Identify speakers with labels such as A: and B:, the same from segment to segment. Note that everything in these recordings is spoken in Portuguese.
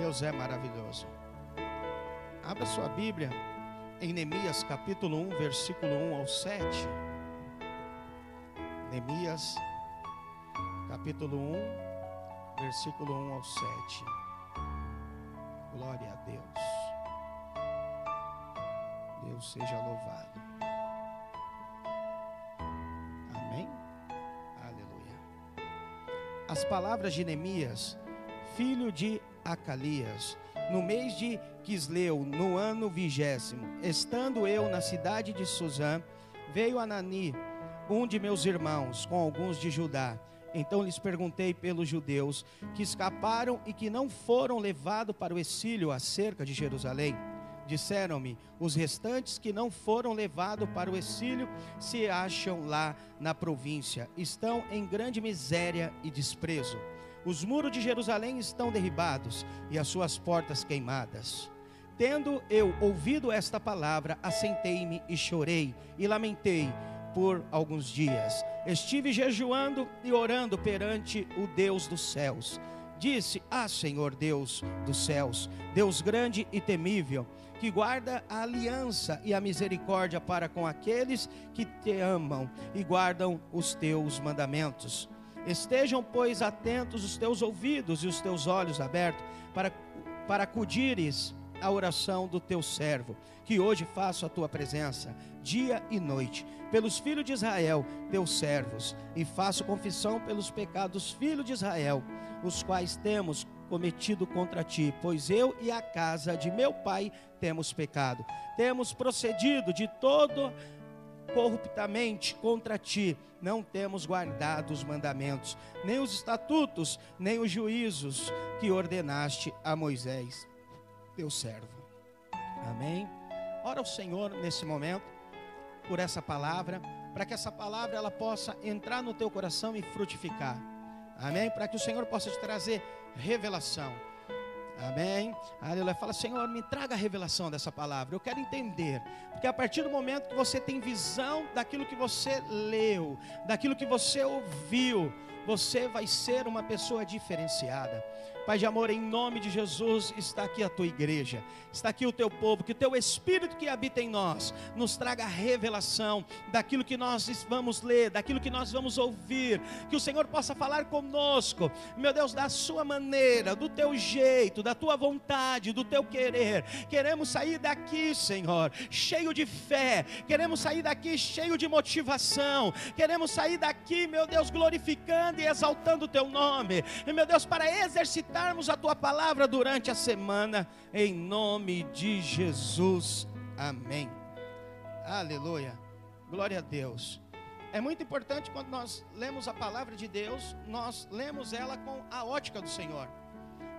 A: Deus é maravilhoso. Abra sua Bíblia em Neemias capítulo 1, versículo 1 ao 7. Neemias capítulo 1, versículo 1 ao 7. Glória a Deus. Deus seja louvado. Amém? Aleluia. As palavras de Neemias, filho de Acalias, no mês de Quisleu, no ano vigésimo, estando eu na cidade de Suzã, veio Anani, um de meus irmãos, com alguns de Judá. Então lhes perguntei pelos judeus que escaparam e que não foram levados para o exílio acerca de Jerusalém. Disseram-me: os restantes que não foram levados para o exílio se acham lá na província, estão em grande miséria e desprezo. Os muros de Jerusalém estão derribados e as suas portas queimadas. Tendo eu ouvido esta palavra, assentei-me e chorei e lamentei por alguns dias. Estive jejuando e orando perante o Deus dos céus. Disse: Ah, Senhor Deus dos céus, Deus grande e temível, que guarda a aliança e a misericórdia para com aqueles que te amam e guardam os teus mandamentos. Estejam, pois, atentos os teus ouvidos e os teus olhos abertos para, para acudires a oração do teu servo, que hoje faço a tua presença, dia e noite, pelos filhos de Israel, teus servos, e faço confissão pelos pecados dos filhos de Israel, os quais temos cometido contra ti, pois eu e a casa de meu pai temos pecado, temos procedido de todo corruptamente contra ti, não temos guardado os mandamentos, nem os estatutos, nem os juízos que ordenaste a Moisés, teu servo. Amém. Ora ao Senhor nesse momento por essa palavra, para que essa palavra ela possa entrar no teu coração e frutificar. Amém? Para que o Senhor possa te trazer revelação. Amém? Aleluia. Fala, Senhor, me traga a revelação dessa palavra. Eu quero entender. Porque a partir do momento que você tem visão daquilo que você leu, daquilo que você ouviu, você vai ser uma pessoa diferenciada. Pai de amor, em nome de Jesus, está aqui a tua igreja, está aqui o teu povo, que o teu Espírito que habita em nós nos traga a revelação daquilo que nós vamos ler, daquilo que nós vamos ouvir, que o Senhor possa falar conosco, meu Deus, da sua maneira, do teu jeito, da tua vontade, do teu querer. Queremos sair daqui, Senhor, cheio de fé, queremos sair daqui cheio de motivação, queremos sair daqui, meu Deus, glorificando e exaltando o teu nome, e meu Deus, para exercitar meditarmos a tua palavra durante a semana, em nome de Jesus. Amém. Aleluia. Glória a Deus. É muito importante quando nós lemos a palavra de Deus, nós lemos ela com a ótica do Senhor.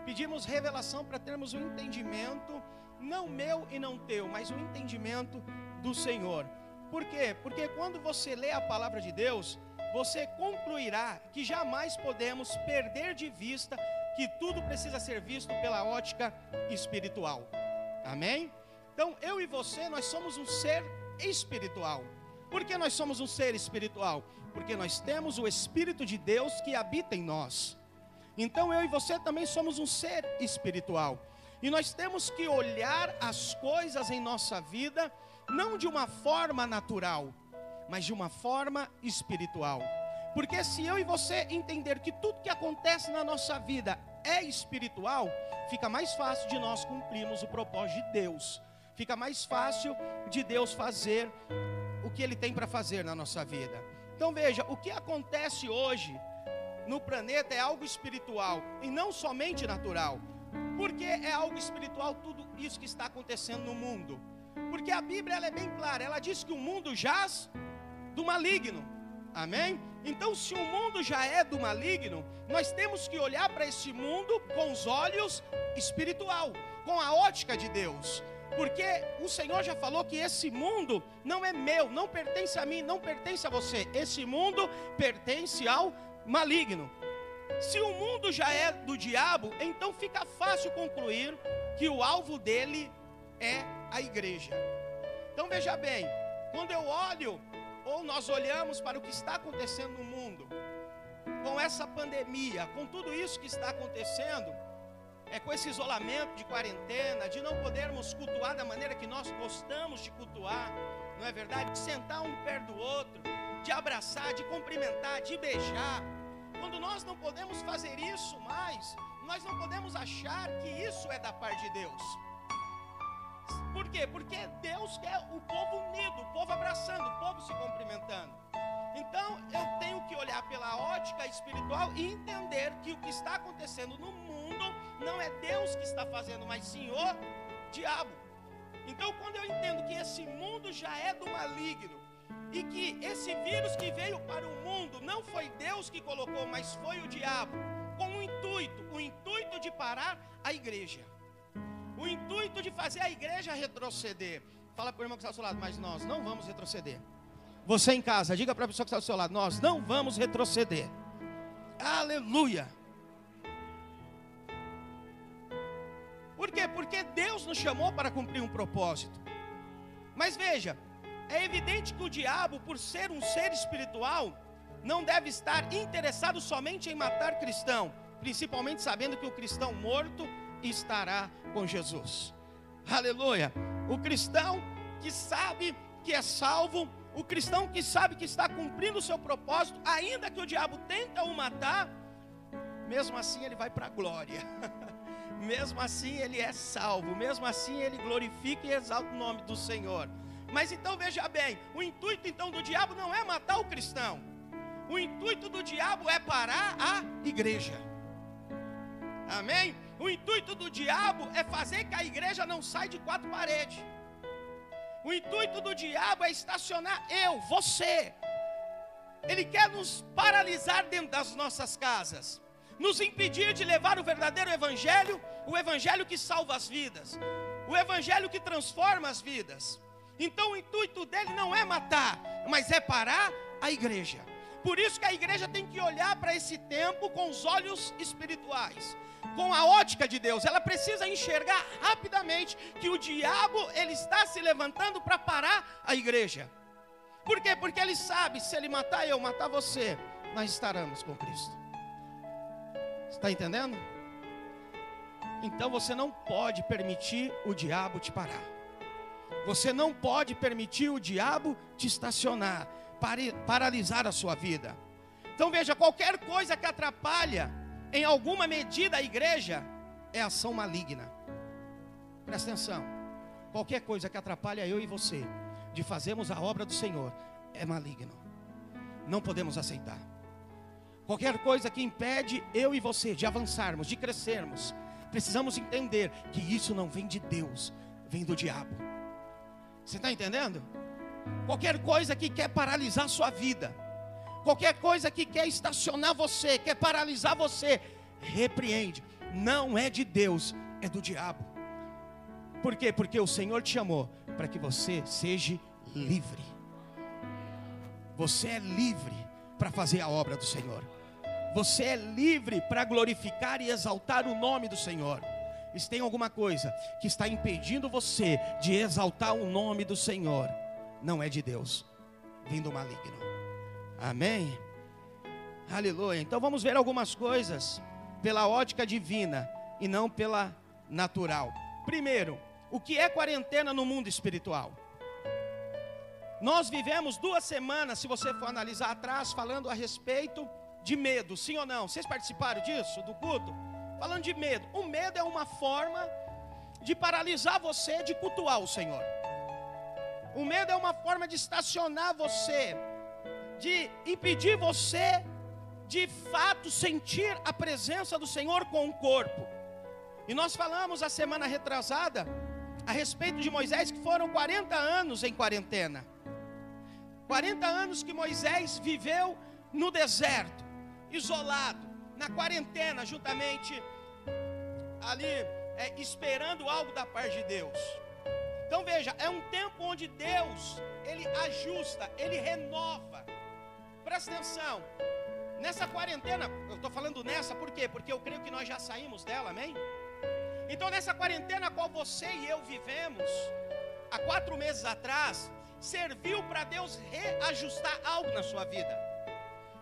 A: Pedimos revelação para termos um entendimento, não meu e não teu, mas um entendimento do Senhor. Por quê? Porque quando você lê a palavra de Deus, você concluirá que jamais podemos perder de vista que tudo precisa ser visto pela ótica espiritual. Amém? Então, eu e você, nós somos um ser espiritual. Por que nós somos um ser espiritual? Porque nós temos o Espírito de Deus que habita em nós. Então, eu e você também somos um ser espiritual. E nós temos que olhar as coisas em nossa vida, não de uma forma natural, mas de uma forma espiritual. Porque se eu e você entender que tudo que acontece na nossa vida é espiritual, fica mais fácil de nós cumprirmos o propósito de Deus. Fica mais fácil de Deus fazer o que ele tem para fazer na nossa vida. Então veja, o que acontece hoje no planeta é algo espiritual e não somente natural. Porque é algo espiritual tudo isso que está acontecendo no mundo. Porque a Bíblia é bem clara, ela diz que o mundo jaz do maligno. Amém? Então, se o mundo já é do maligno, nós temos que olhar para esse mundo com os olhos espiritual, com a ótica de Deus. Porque o Senhor já falou que esse mundo não é meu, não pertence a mim, não pertence a você. Esse mundo pertence ao maligno. Se o mundo já é do diabo, então fica fácil concluir que o alvo dele é a igreja. Então veja bem, quando eu olho ou nós olhamos para o que está acontecendo no mundo, com essa pandemia, com tudo isso que está acontecendo, é, com esse isolamento de quarentena, de não podermos cultuar da maneira que nós gostamos de cultuar, não é verdade? De sentar um perto do outro, de abraçar, de cumprimentar, de beijar. Quando nós não podemos fazer isso mais, nós não podemos achar que isso é da parte de Deus. Por quê? Porque Deus quer o povo unido, o povo abraçando, o povo se cumprimentando. Então eu tenho que olhar pela ótica espiritual e entender que o que está acontecendo no mundo não é Deus que está fazendo, mas o diabo. Então, quando eu entendo que esse mundo já é do maligno e que esse vírus que veio para o mundo não foi Deus que colocou, mas foi o diabo, com um intuito, o intuito de parar a igreja, o intuito de fazer a igreja retroceder. Fala para o irmão que está ao seu lado, mas nós não vamos retroceder. Você em casa, diga para a pessoa que está ao seu lado: Nós não vamos retroceder. Aleluia. Por quê? Porque Deus nos chamou para cumprir um propósito. Mas veja, é evidente que o diabo, por ser um ser espiritual, não deve estar interessado somente em matar cristão, principalmente sabendo que o cristão morto estará com Jesus. Aleluia. O cristão que sabe que é salvo o cristão que sabe que está cumprindo o seu propósito, ainda que o diabo tenta o matar, mesmo assim ele vai para a glória. mesmo assim ele é salvo, mesmo assim ele glorifica e exalta o nome do Senhor. Mas então veja bem, o intuito então do diabo não é matar o cristão. O intuito do diabo é parar a igreja. Amém? O intuito do diabo é fazer que a igreja não saia de quatro paredes. O intuito do diabo é estacionar eu, você. Ele quer nos paralisar dentro das nossas casas, nos impedir de levar o verdadeiro evangelho, o evangelho que salva as vidas, o evangelho que transforma as vidas. Então o intuito dele não é matar, mas é parar a igreja. Por isso que a igreja tem que olhar para esse tempo com os olhos espirituais com a ótica de Deus. Ela precisa enxergar rapidamente que o diabo ele está se levantando para parar a igreja. Por quê? Porque ele sabe, se ele matar eu, matar você, nós estaremos com Cristo. Está entendendo? Então você não pode permitir o diabo te parar. Você não pode permitir o diabo te estacionar, paralisar a sua vida. Então veja, qualquer coisa que atrapalha em alguma medida a igreja é ação maligna. Presta atenção. Qualquer coisa que atrapalha eu e você de fazermos a obra do Senhor é maligno. Não podemos aceitar. Qualquer coisa que impede eu e você de avançarmos, de crescermos, precisamos entender que isso não vem de Deus, vem do diabo. Você está entendendo? Qualquer coisa que quer paralisar sua vida, Qualquer coisa que quer estacionar você, quer paralisar você, repreende. Não é de Deus, é do diabo. Por quê? Porque o Senhor te chamou para que você seja livre. Você é livre para fazer a obra do Senhor. Você é livre para glorificar e exaltar o nome do Senhor. Se tem alguma coisa que está impedindo você de exaltar o nome do Senhor, não é de Deus, vem do maligno. Amém? Aleluia. Então vamos ver algumas coisas pela ótica divina e não pela natural. Primeiro, o que é quarentena no mundo espiritual? Nós vivemos duas semanas, se você for analisar atrás, falando a respeito de medo, sim ou não? Vocês participaram disso, do culto? Falando de medo. O medo é uma forma de paralisar você de cultuar o Senhor. O medo é uma forma de estacionar você de impedir você de fato sentir a presença do Senhor com o corpo. E nós falamos a semana retrasada a respeito de Moisés, que foram 40 anos em quarentena. 40 anos que Moisés viveu no deserto, isolado, na quarentena, juntamente ali, é, esperando algo da parte de Deus. Então veja, é um tempo onde Deus, Ele ajusta, Ele renova Presta atenção. Nessa quarentena, eu estou falando nessa, por quê? Porque eu creio que nós já saímos dela, amém? Então, nessa quarentena a qual você e eu vivemos, há quatro meses atrás, serviu para Deus reajustar algo na sua vida,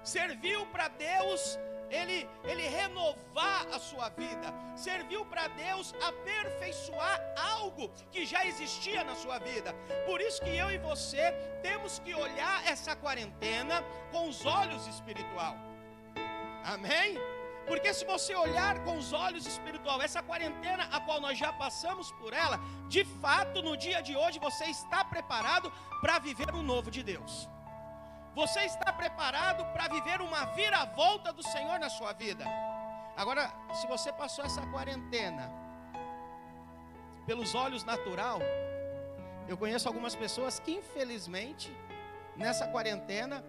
A: serviu para Deus ele, ele renovar a sua vida, serviu para Deus aperfeiçoar algo que já existia na sua vida. Por isso que eu e você temos que olhar essa quarentena com os olhos espiritual. Amém? Porque se você olhar com os olhos espiritual, essa quarentena a qual nós já passamos por ela, de fato, no dia de hoje você está preparado para viver o novo de Deus. Você está preparado para viver uma viravolta do Senhor na sua vida. Agora, se você passou essa quarentena pelos olhos natural, eu conheço algumas pessoas que infelizmente nessa quarentena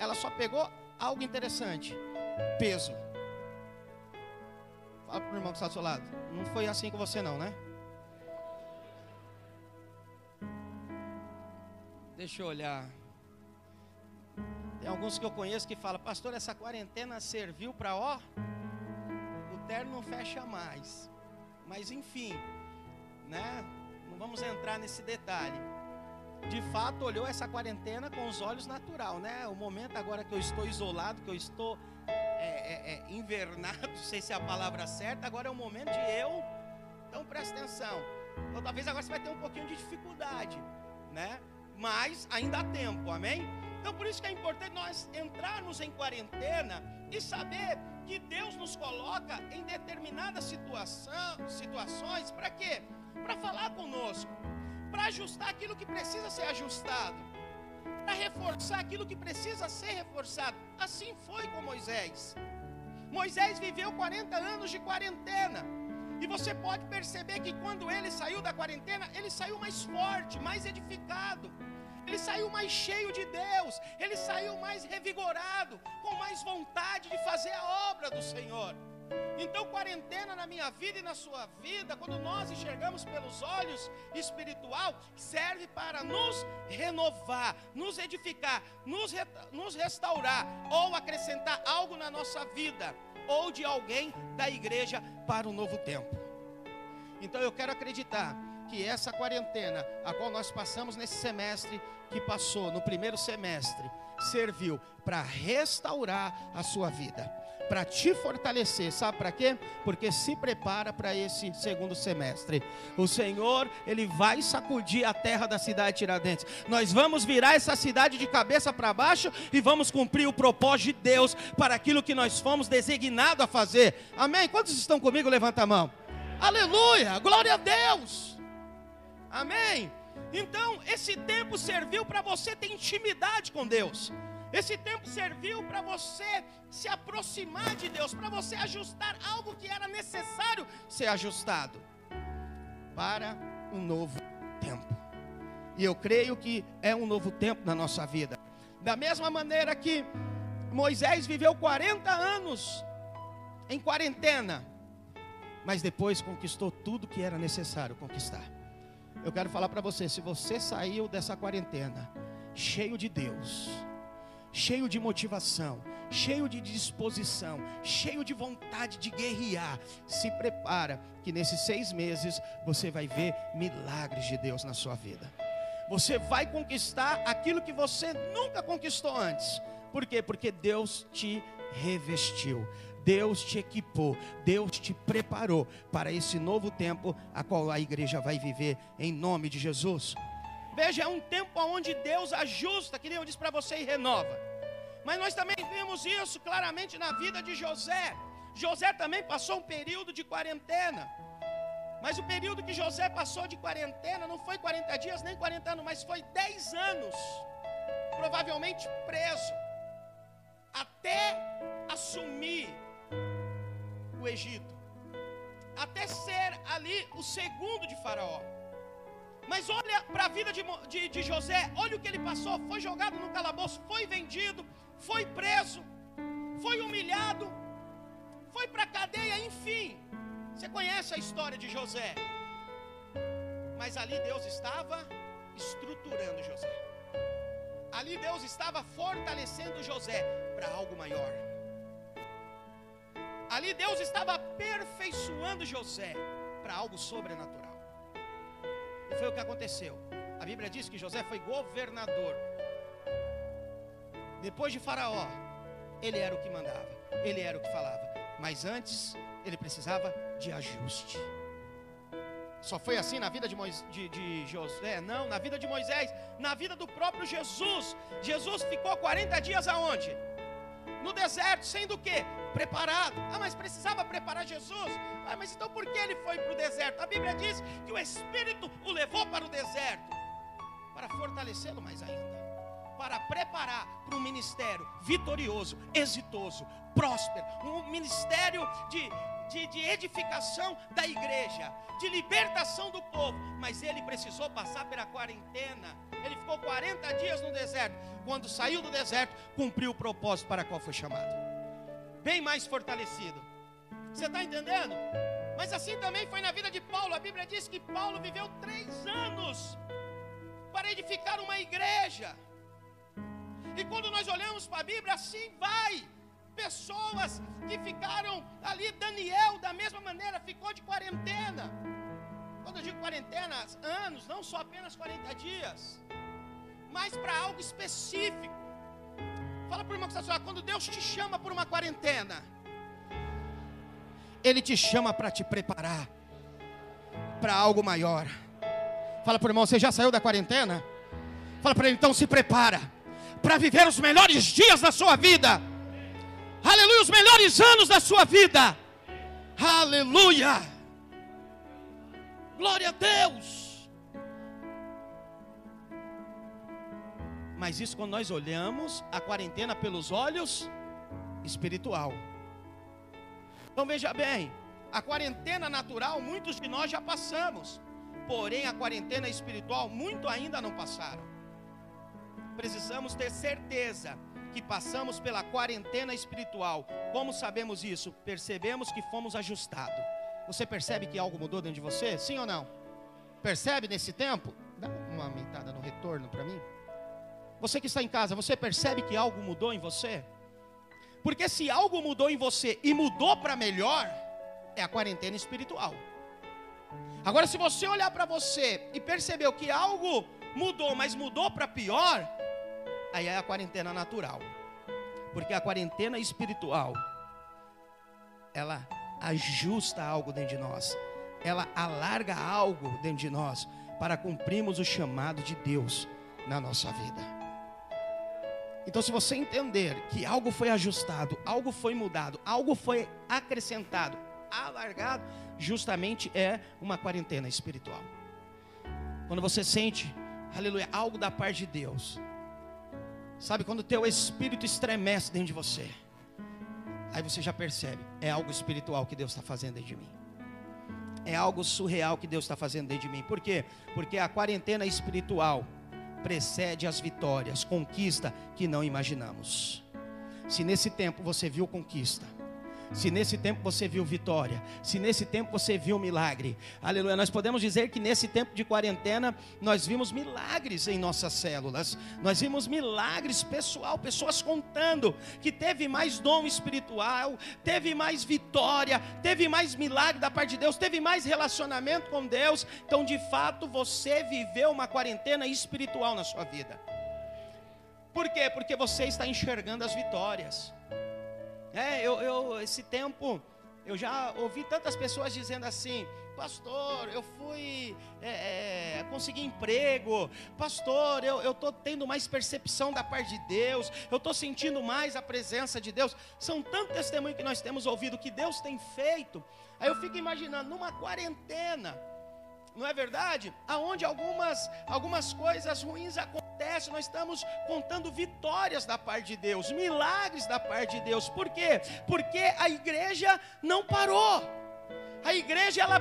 A: ela só pegou algo interessante, peso. Fala para o irmão que está do seu lado. Não foi assim com você não, né? Deixa eu olhar. Alguns que eu conheço que falam, pastor, essa quarentena serviu para ó, o terno não fecha mais. Mas enfim, né? Não vamos entrar nesse detalhe. De fato, olhou essa quarentena com os olhos natural, né? O momento agora que eu estou isolado, que eu estou é, é, é, invernado, não sei se é a palavra certa, agora é o momento de eu. Então presta atenção. Então, talvez agora você vai ter um pouquinho de dificuldade, né? Mas ainda há tempo, amém? Então por isso que é importante nós entrarmos em quarentena e saber que Deus nos coloca em determinadas situação, situações para quê? Para falar conosco, para ajustar aquilo que precisa ser ajustado, para reforçar aquilo que precisa ser reforçado. Assim foi com Moisés. Moisés viveu 40 anos de quarentena. E você pode perceber que quando ele saiu da quarentena, ele saiu mais forte, mais edificado ele saiu mais cheio de Deus, ele saiu mais revigorado, com mais vontade de fazer a obra do Senhor. Então, quarentena na minha vida e na sua vida, quando nós enxergamos pelos olhos espiritual, serve para nos renovar, nos edificar, nos, re, nos restaurar ou acrescentar algo na nossa vida ou de alguém da igreja para o novo tempo. Então, eu quero acreditar que essa quarentena, a qual nós passamos nesse semestre que passou, no primeiro semestre, serviu para restaurar a sua vida, para te fortalecer, sabe para quê? Porque se prepara para esse segundo semestre. O Senhor, ele vai sacudir a terra da cidade de Tiradentes. Nós vamos virar essa cidade de cabeça para baixo e vamos cumprir o propósito de Deus para aquilo que nós fomos designados a fazer. Amém? Quantos estão comigo? Levanta a mão. Aleluia! Glória a Deus! Amém? Então, esse tempo serviu para você ter intimidade com Deus. Esse tempo serviu para você se aproximar de Deus, para você ajustar algo que era necessário ser ajustado para um novo tempo. E eu creio que é um novo tempo na nossa vida. Da mesma maneira que Moisés viveu 40 anos em quarentena, mas depois conquistou tudo que era necessário conquistar. Eu quero falar para você: se você saiu dessa quarentena cheio de Deus, cheio de motivação, cheio de disposição, cheio de vontade de guerrear, se prepara que nesses seis meses você vai ver milagres de Deus na sua vida. Você vai conquistar aquilo que você nunca conquistou antes. Por quê? Porque Deus te revestiu. Deus te equipou, Deus te preparou para esse novo tempo a qual a igreja vai viver em nome de Jesus. Veja, é um tempo onde Deus ajusta, que nem eu disse para você, e renova. Mas nós também vimos isso claramente na vida de José. José também passou um período de quarentena. Mas o período que José passou de quarentena não foi 40 dias nem 40 anos, mas foi 10 anos. Provavelmente preso. Até assumir o Egito, até ser ali o segundo de Faraó. Mas olha para a vida de, de, de, José, olha o que ele passou: foi jogado no calabouço, foi vendido, foi preso, foi humilhado, foi para a cadeia, enfim. Você conhece a história de José. Mas ali Deus estava estruturando José. Ali Deus estava fortalecendo José para algo maior. Deus estava aperfeiçoando José para algo sobrenatural. E foi o que aconteceu. A Bíblia diz que José foi governador. Depois de Faraó, ele era o que mandava, ele era o que falava. Mas antes, ele precisava de ajuste. Só foi assim na vida de, de, de Josué? Não, na vida de Moisés, na vida do próprio Jesus. Jesus ficou 40 dias aonde? No deserto, sendo o quê? Preparado. Ah, mas precisava preparar Jesus. Ah, mas então por que ele foi para o deserto? A Bíblia diz que o Espírito o levou para o deserto para fortalecê-lo mais ainda para preparar para um ministério vitorioso, exitoso, próspero, um ministério de, de, de, edificação da igreja, de libertação do povo. Mas ele precisou passar pela quarentena. Ele ficou 40 dias no deserto. Quando saiu do deserto, cumpriu o propósito para qual foi chamado. Bem mais fortalecido. Você está entendendo? Mas assim também foi na vida de Paulo. A Bíblia diz que Paulo viveu três anos para edificar uma igreja. E quando nós olhamos para a Bíblia, assim vai. Pessoas que ficaram ali, Daniel, da mesma maneira, ficou de quarentena. Quando eu digo quarentena, anos, não só apenas 40 dias, mas para algo específico. Fala para o irmão que está quando Deus te chama por uma quarentena, Ele te chama para te preparar para algo maior. Fala para o irmão, você já saiu da quarentena? Fala para ele, então se prepara para viver os melhores dias da sua vida. Aleluia, os melhores anos da sua vida. Aleluia. Glória a Deus. Mas isso quando nós olhamos a quarentena pelos olhos espiritual. Então veja bem, a quarentena natural muitos de nós já passamos. Porém a quarentena espiritual muito ainda não passaram precisamos ter certeza que passamos pela quarentena espiritual. Como sabemos isso? Percebemos que fomos ajustados. Você percebe que algo mudou dentro de você? Sim ou não? Percebe nesse tempo? Dá uma aumentada no retorno para mim. Você que está em casa, você percebe que algo mudou em você? Porque se algo mudou em você e mudou para melhor, é a quarentena espiritual. Agora, se você olhar para você e percebeu que algo mudou, mas mudou para pior, aí é a quarentena natural. Porque a quarentena espiritual, ela ajusta algo dentro de nós, ela alarga algo dentro de nós, para cumprirmos o chamado de Deus na nossa vida. Então, se você entender que algo foi ajustado, algo foi mudado, algo foi acrescentado, alargado, justamente é uma quarentena espiritual. Quando você sente, aleluia, algo da parte de Deus, Sabe quando o teu espírito estremece dentro de você? Aí você já percebe, é algo espiritual que Deus está fazendo dentro de mim. É algo surreal que Deus está fazendo dentro de mim. Por quê? Porque a quarentena espiritual precede as vitórias, conquista que não imaginamos. Se nesse tempo você viu conquista, se nesse tempo você viu vitória, se nesse tempo você viu milagre, aleluia. Nós podemos dizer que nesse tempo de quarentena nós vimos milagres em nossas células, nós vimos milagres pessoal, pessoas contando que teve mais dom espiritual, teve mais vitória, teve mais milagre da parte de Deus, teve mais relacionamento com Deus. Então, de fato, você viveu uma quarentena espiritual na sua vida. Por quê? Porque você está enxergando as vitórias. É, eu, eu, esse tempo, eu já ouvi tantas pessoas dizendo assim: Pastor, eu fui é, é, conseguir emprego. Pastor, eu estou tendo mais percepção da parte de Deus. Eu estou sentindo mais a presença de Deus. São tantos testemunhos que nós temos ouvido que Deus tem feito. Aí eu fico imaginando, numa quarentena, não é verdade? Aonde algumas, algumas coisas ruins acontecem, nós estamos contando vitórias da parte de Deus, milagres da parte de Deus. Por quê? Porque a igreja não parou. A igreja ela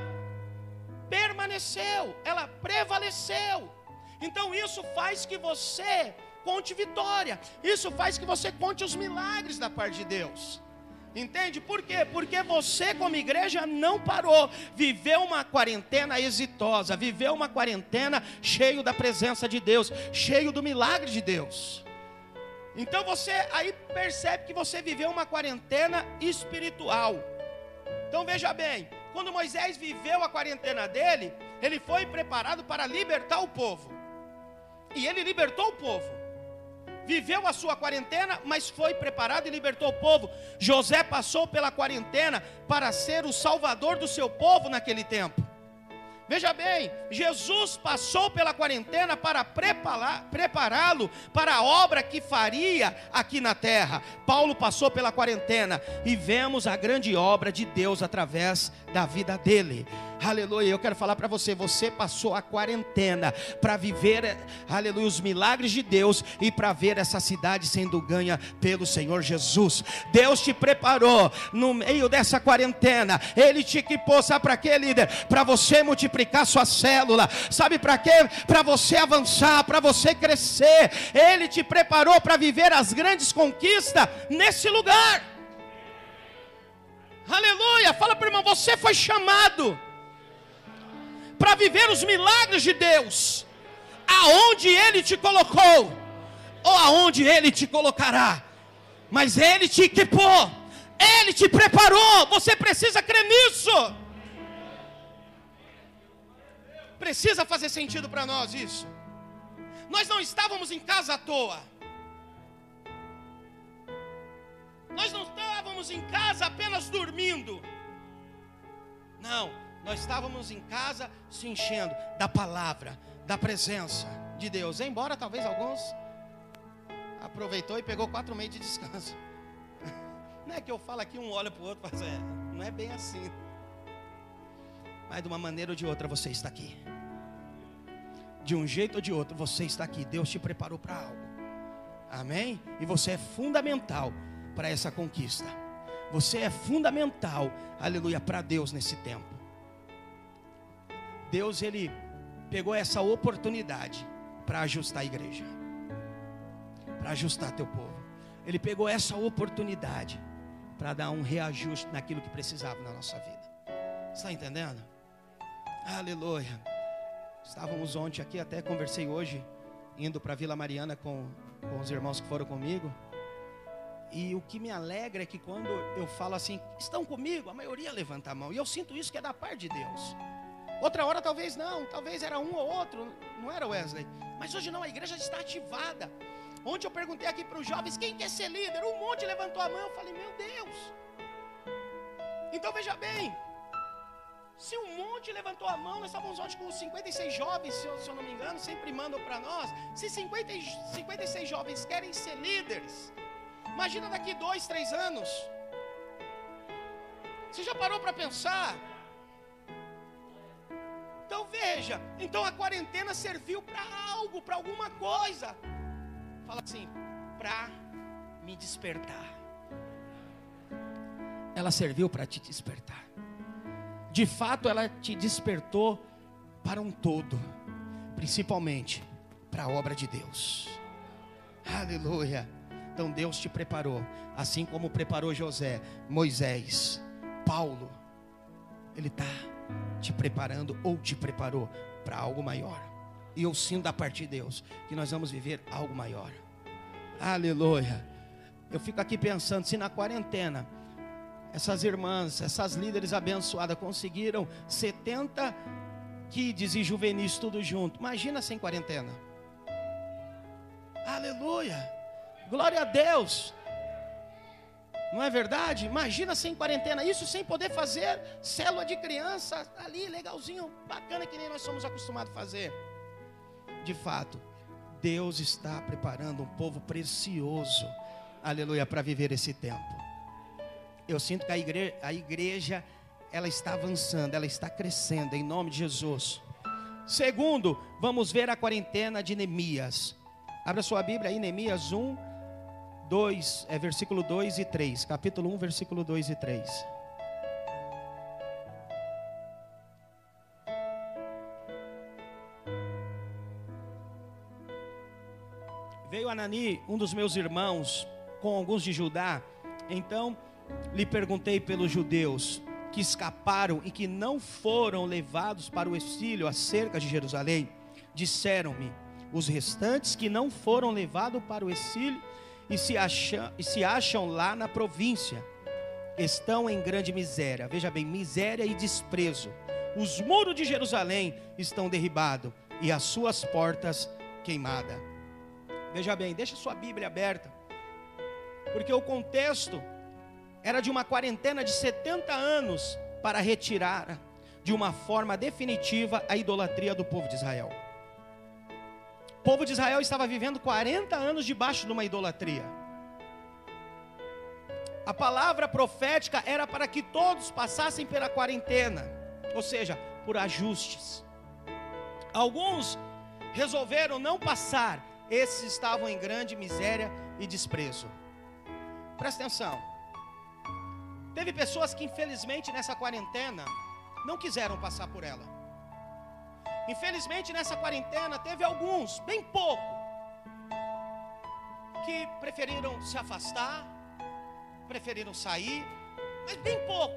A: permaneceu, ela prevaleceu. Então isso faz que você conte vitória. Isso faz que você conte os milagres da parte de Deus. Entende? Por quê? Porque você, como igreja, não parou. Viveu uma quarentena exitosa, viveu uma quarentena cheio da presença de Deus, cheio do milagre de Deus. Então você aí percebe que você viveu uma quarentena espiritual. Então veja bem, quando Moisés viveu a quarentena dele, ele foi preparado para libertar o povo. E ele libertou o povo. Viveu a sua quarentena, mas foi preparado e libertou o povo. José passou pela quarentena para ser o salvador do seu povo naquele tempo. Veja bem, Jesus passou pela quarentena para prepará-lo para a obra que faria aqui na terra. Paulo passou pela quarentena e vemos a grande obra de Deus através da vida dele. Aleluia. Eu quero falar para você, você passou a quarentena para viver, aleluia, os milagres de Deus e para ver essa cidade sendo ganha pelo Senhor Jesus. Deus te preparou no meio dessa quarentena. Ele te equipou, sabe para quê, líder? Para você multiplicar sua célula. Sabe para quê? Para você avançar, para você crescer. Ele te preparou para viver as grandes conquistas nesse lugar. Aleluia. Fala para irmão, você foi chamado para viver os milagres de Deus, aonde Ele te colocou, ou aonde Ele te colocará, mas Ele te equipou, Ele te preparou, você precisa crer nisso. Precisa fazer sentido para nós isso. Nós não estávamos em casa à toa. Nós não estávamos em casa apenas dormindo. Não, nós estávamos em casa se enchendo da palavra, da presença de Deus. Embora talvez alguns aproveitou e pegou quatro meses de descanso. Não é que eu falo aqui um olha para o outro, mas é, não é bem assim. Mas de uma maneira ou de outra você está aqui. De um jeito ou de outro você está aqui. Deus te preparou para algo. Amém? E você é fundamental para essa conquista. Você é fundamental, aleluia, para Deus nesse tempo. Deus ele pegou essa oportunidade para ajustar a igreja, para ajustar teu povo. Ele pegou essa oportunidade para dar um reajuste naquilo que precisava na nossa vida. Está entendendo? Aleluia. Estávamos ontem aqui, até conversei hoje, indo para Vila Mariana com, com os irmãos que foram comigo. E o que me alegra é que quando eu falo assim, estão comigo, a maioria levanta a mão. E eu sinto isso que é da parte de Deus. Outra hora talvez não, talvez era um ou outro, não era Wesley. Mas hoje não, a igreja está ativada. Ontem eu perguntei aqui para os jovens quem quer ser líder. Um monte levantou a mão. Eu falei, meu Deus. Então veja bem. Se um monte levantou a mão, nós estávamos ontem com 56 jovens, se eu, se eu não me engano, sempre mandam para nós. Se 50, 56 jovens querem ser líderes, imagina daqui dois, três anos. Você já parou para pensar? Então veja, então a quarentena serviu para algo, para alguma coisa. Fala assim, para me despertar. Ela serviu para te despertar. De fato, ela te despertou para um todo, principalmente para a obra de Deus. Aleluia. Então Deus te preparou, assim como preparou José, Moisés, Paulo. Ele está te preparando ou te preparou para algo maior. E eu sinto da parte de Deus que nós vamos viver algo maior. Aleluia. Eu fico aqui pensando se na quarentena essas irmãs, essas líderes abençoadas conseguiram 70 kids e juvenis tudo junto. Imagina sem quarentena. Aleluia. Glória a Deus. Não é verdade? Imagina sem quarentena, isso sem poder fazer célula de criança ali, legalzinho, bacana que nem nós somos acostumados a fazer. De fato, Deus está preparando um povo precioso, aleluia, para viver esse tempo. Eu sinto que a igreja, a igreja, ela está avançando, ela está crescendo, em nome de Jesus. Segundo, vamos ver a quarentena de Neemias. Abra sua Bíblia aí, Neemias 1, 2, é versículo 2 e 3. Capítulo 1, versículo 2 e 3. Veio Anani, um dos meus irmãos, com alguns de Judá. Então lhe perguntei pelos judeus que escaparam e que não foram levados para o exílio acerca de Jerusalém. Disseram-me os restantes que não foram levados para o exílio e se, acham, e se acham lá na província. Estão em grande miséria. Veja bem, miséria e desprezo. Os muros de Jerusalém estão derribados e as suas portas queimadas. Veja bem, deixa sua Bíblia aberta. Porque o contexto era de uma quarentena de 70 anos para retirar de uma forma definitiva a idolatria do povo de Israel. O povo de Israel estava vivendo 40 anos debaixo de uma idolatria. A palavra profética era para que todos passassem pela quarentena, ou seja, por ajustes. Alguns resolveram não passar, esses estavam em grande miséria e desprezo. Presta atenção. Teve pessoas que, infelizmente, nessa quarentena, não quiseram passar por ela. Infelizmente, nessa quarentena, teve alguns, bem pouco, que preferiram se afastar, preferiram sair, mas bem pouco,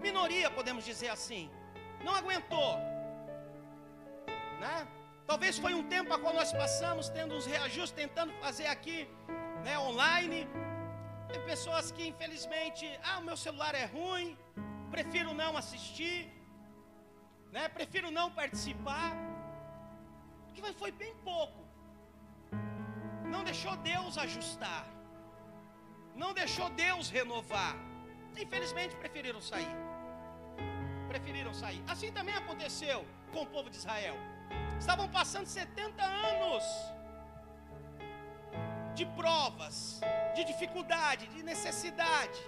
A: minoria, podemos dizer assim, não aguentou, né? Talvez foi um tempo a qual nós passamos tendo uns reajustes, tentando fazer aqui, né, online. Tem pessoas que infelizmente, ah, o meu celular é ruim, prefiro não assistir, né? Prefiro não participar. Porque foi bem pouco. Não deixou Deus ajustar. Não deixou Deus renovar. Infelizmente preferiram sair. Preferiram sair. Assim também aconteceu com o povo de Israel. Estavam passando 70 anos de provas, de dificuldade, de necessidade,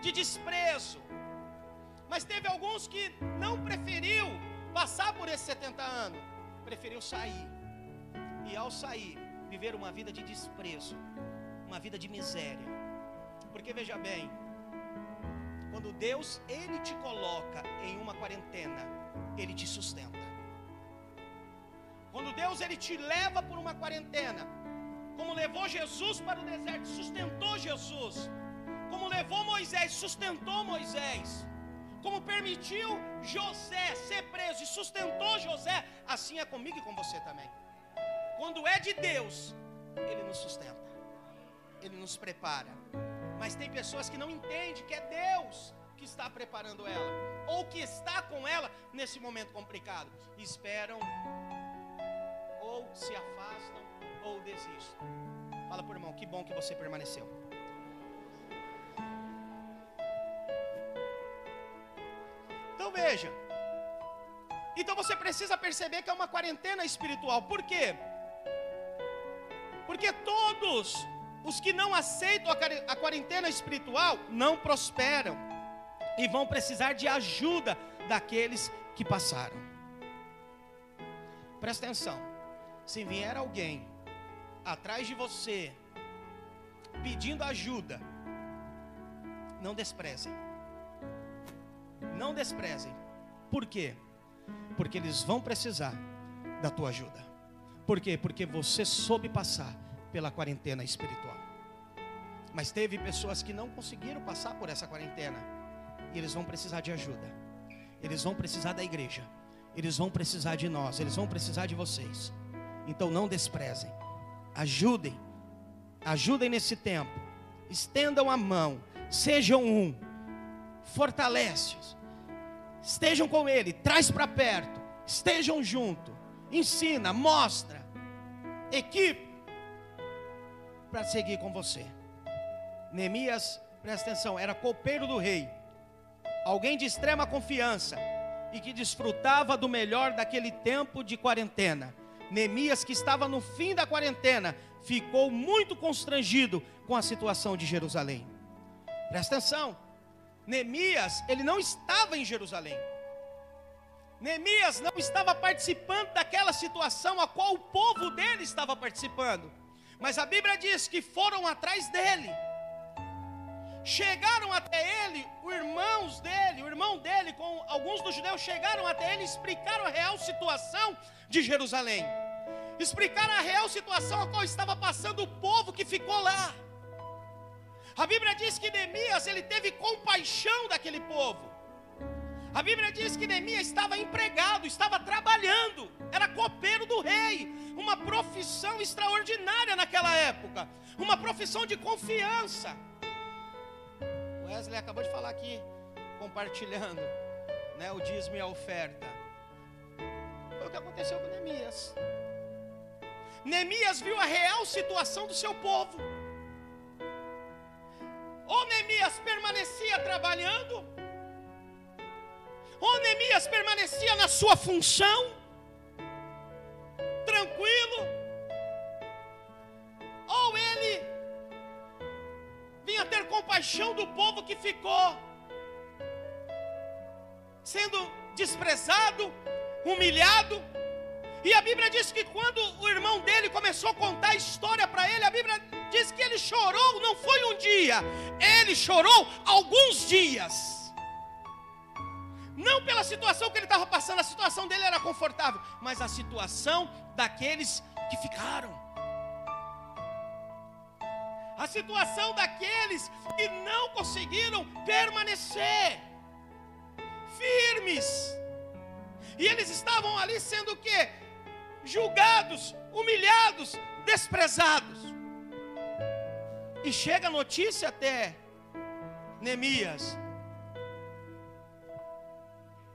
A: de desprezo. Mas teve alguns que não preferiu passar por esses 70 anos, preferiu sair. E ao sair, viver uma vida de desprezo, uma vida de miséria. Porque veja bem, quando Deus ele te coloca em uma quarentena, ele te sustenta. Quando Deus ele te leva por uma quarentena, como levou Jesus para o deserto, sustentou Jesus. Como levou Moisés, sustentou Moisés como permitiu José ser preso e sustentou José, assim é comigo e com você também. Quando é de Deus, Ele nos sustenta, Ele nos prepara. Mas tem pessoas que não entendem que é Deus que está preparando ela, ou que está com ela nesse momento complicado. Esperam, ou se afastam, ou desistem. Fala por irmão, que bom que você permaneceu. Então você precisa perceber que é uma quarentena espiritual. Por quê? Porque todos os que não aceitam a quarentena espiritual não prosperam e vão precisar de ajuda daqueles que passaram. Presta atenção. Se vier alguém atrás de você pedindo ajuda, não desprezem. Não desprezem. Por quê? Porque eles vão precisar da tua ajuda. Por quê? Porque você soube passar pela quarentena espiritual. Mas teve pessoas que não conseguiram passar por essa quarentena. E eles vão precisar de ajuda. Eles vão precisar da igreja. Eles vão precisar de nós. Eles vão precisar de vocês. Então não desprezem. Ajudem. Ajudem nesse tempo. Estendam a mão. Sejam um. Fortalece-os estejam com ele, traz para perto, estejam junto, ensina, mostra, equipe para seguir com você. Neemias, presta atenção, era copeiro do rei, alguém de extrema confiança e que desfrutava do melhor daquele tempo de quarentena. Neemias, que estava no fim da quarentena, ficou muito constrangido com a situação de Jerusalém. Presta atenção, Neemias, ele não estava em Jerusalém. Neemias não estava participando daquela situação a qual o povo dele estava participando. Mas a Bíblia diz que foram atrás dele. Chegaram até ele, os irmãos dele, o irmão dele, com alguns dos judeus, chegaram até ele e explicaram a real situação de Jerusalém. Explicaram a real situação a qual estava passando o povo que ficou lá. A Bíblia diz que Neemias ele teve compaixão daquele povo. A Bíblia diz que Neemias estava empregado, estava trabalhando, era copeiro do rei, uma profissão extraordinária naquela época, uma profissão de confiança. Wesley acabou de falar aqui, compartilhando né, o dízimo e a oferta. Foi o que aconteceu com Neemias. Neemias viu a real situação do seu povo. Ou Neemias permanecia trabalhando, ou Neemias permanecia na sua função, tranquilo, ou ele vinha ter compaixão do povo que ficou sendo desprezado, humilhado. E a Bíblia diz que quando o irmão dele começou a contar a história para ele, a Bíblia diz que ele chorou, não foi um dia, ele chorou alguns dias. Não pela situação que ele estava passando, a situação dele era confortável, mas a situação daqueles que ficaram. A situação daqueles que não conseguiram permanecer firmes. E eles estavam ali sendo o quê? Julgados, humilhados, desprezados. E chega a notícia até Neemias.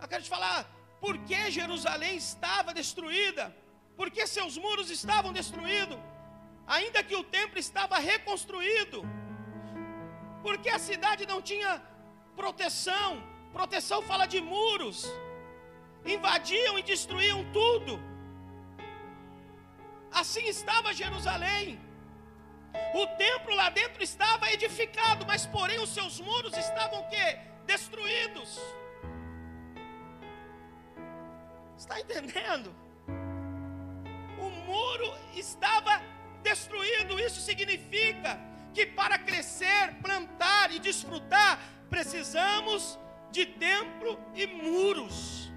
A: Eu quero te falar, por que Jerusalém estava destruída? Por que seus muros estavam destruídos? Ainda que o templo estava reconstruído. Porque a cidade não tinha proteção. Proteção fala de muros invadiam e destruíam tudo. Assim estava Jerusalém. O templo lá dentro estava edificado, mas porém os seus muros estavam o quê? Destruídos. Está entendendo? O muro estava destruído. Isso significa que para crescer, plantar e desfrutar, precisamos de templo e muros.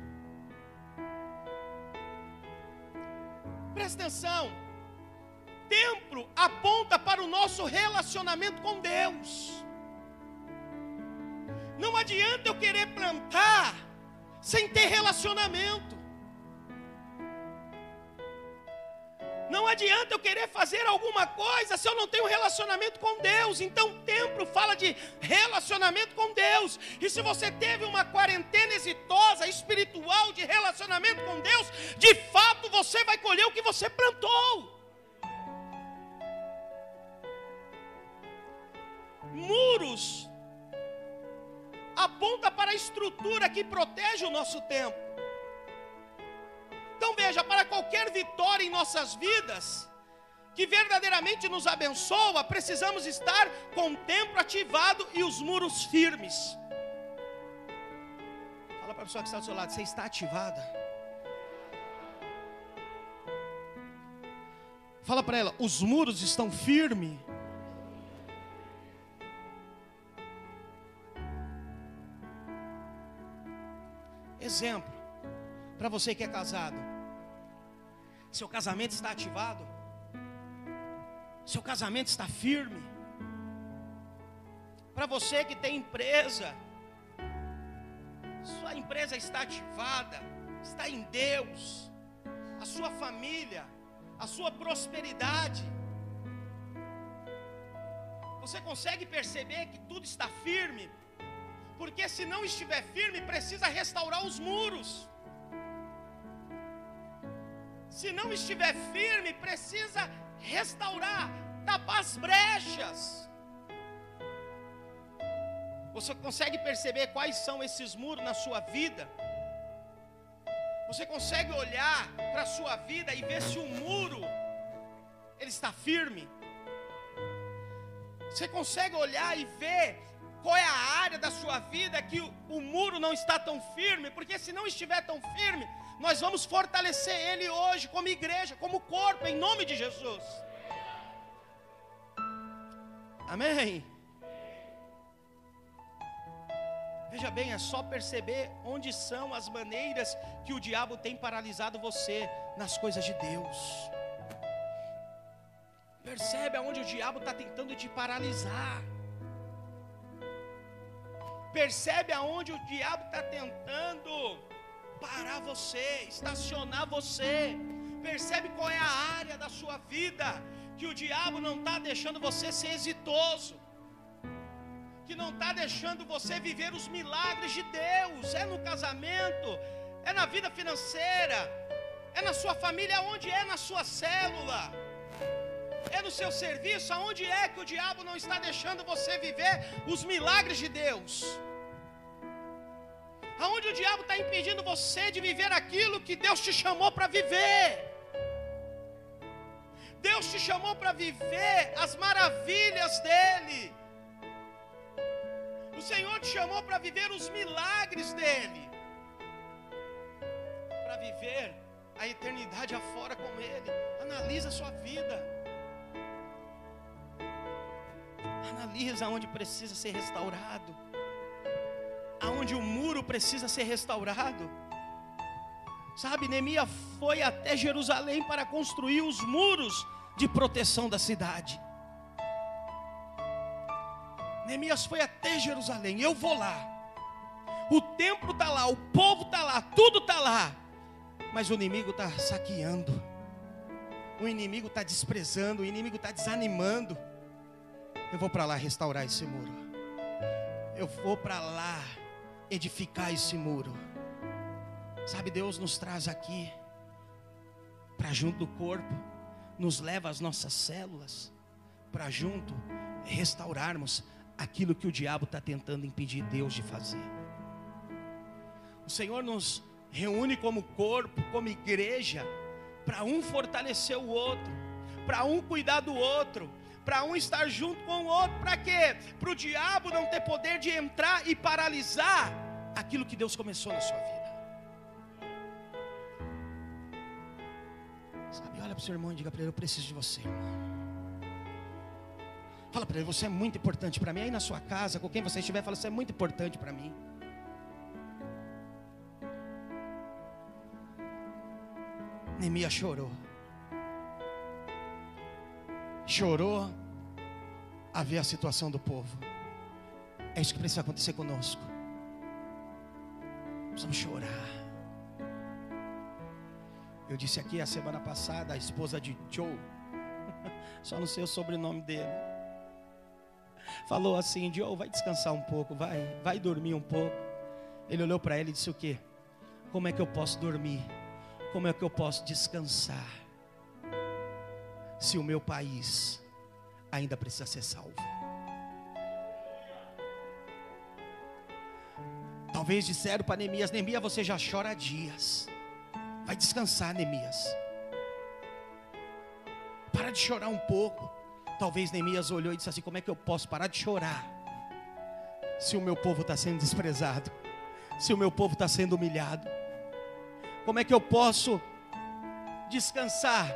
A: Presta atenção. Templo aponta para o nosso relacionamento com Deus. Não adianta eu querer plantar sem ter relacionamento. Não adianta eu querer fazer alguma coisa se eu não tenho relacionamento com Deus. Então, o templo fala de relacionamento com Deus. E se você teve uma quarentena exitosa, espiritual, de relacionamento com Deus, de fato você vai colher o que você plantou. Muros aponta para a estrutura que protege o nosso templo. Então veja, para qualquer vitória em nossas vidas, que verdadeiramente nos abençoa, precisamos estar com o templo ativado e os muros firmes. Fala para a pessoa que está do seu lado, você está ativada. Fala para ela, os muros estão firmes. Exemplo, para você que é casado. Seu casamento está ativado? Seu casamento está firme? Para você que tem empresa, sua empresa está ativada, está em Deus, a sua família, a sua prosperidade. Você consegue perceber que tudo está firme? Porque se não estiver firme, precisa restaurar os muros se não estiver firme, precisa restaurar, tapar as brechas. Você consegue perceber quais são esses muros na sua vida? Você consegue olhar para a sua vida e ver se o muro ele está firme? Você consegue olhar e ver qual é a área da sua vida que o, o muro não está tão firme? Porque se não estiver tão firme, nós vamos fortalecer Ele hoje, como igreja, como corpo, em nome de Jesus. Amém. Veja bem, é só perceber onde são as maneiras que o diabo tem paralisado você nas coisas de Deus. Percebe aonde o diabo está tentando te paralisar. Percebe aonde o diabo está tentando parar você, estacionar você. Percebe qual é a área da sua vida que o diabo não está deixando você ser exitoso, que não está deixando você viver os milagres de Deus. É no casamento, é na vida financeira, é na sua família, onde é na sua célula. É no seu serviço? Aonde é que o diabo não está deixando você viver os milagres de Deus? Aonde o diabo está impedindo você de viver aquilo que Deus te chamou para viver? Deus te chamou para viver as maravilhas dEle. O Senhor te chamou para viver os milagres dEle. Para viver a eternidade afora com Ele. Analisa a sua vida. Analisa onde precisa ser restaurado. Aonde o muro precisa ser restaurado. Sabe, Neemias foi até Jerusalém para construir os muros de proteção da cidade. Neemias foi até Jerusalém. Eu vou lá. O templo está lá, o povo está lá, tudo está lá. Mas o inimigo está saqueando. O inimigo está desprezando. O inimigo está desanimando. Eu vou para lá restaurar esse muro. Eu vou para lá edificar esse muro. Sabe, Deus nos traz aqui para junto do corpo, nos leva às nossas células, para junto restaurarmos aquilo que o diabo está tentando impedir Deus de fazer. O Senhor nos reúne como corpo, como igreja, para um fortalecer o outro, para um cuidar do outro, para um estar junto com o outro, para quê? Para o diabo não ter poder de entrar e paralisar aquilo que Deus começou na sua vida. Sabe, olha para o seu irmão e diga para ele: Eu preciso de você, irmão. Fala para ele: Você é muito importante para mim. Aí na sua casa, com quem você estiver, fala: Você é muito importante para mim. Neemias chorou. Chorou a ver a situação do povo. É isso que precisa acontecer conosco. Precisamos chorar. Eu disse aqui a semana passada, a esposa de Joe, só não sei o sobrenome dele. Falou assim: Joe, vai descansar um pouco, vai, vai dormir um pouco. Ele olhou para ele e disse: O que? Como é que eu posso dormir? Como é que eu posso descansar? Se o meu país ainda precisa ser salvo. Talvez disseram para Neemias: Neemias, você já chora dias. Vai descansar, Neemias. Para de chorar um pouco. Talvez Neemias olhou e disse assim: Como é que eu posso parar de chorar? Se o meu povo está sendo desprezado, se o meu povo está sendo humilhado, como é que eu posso descansar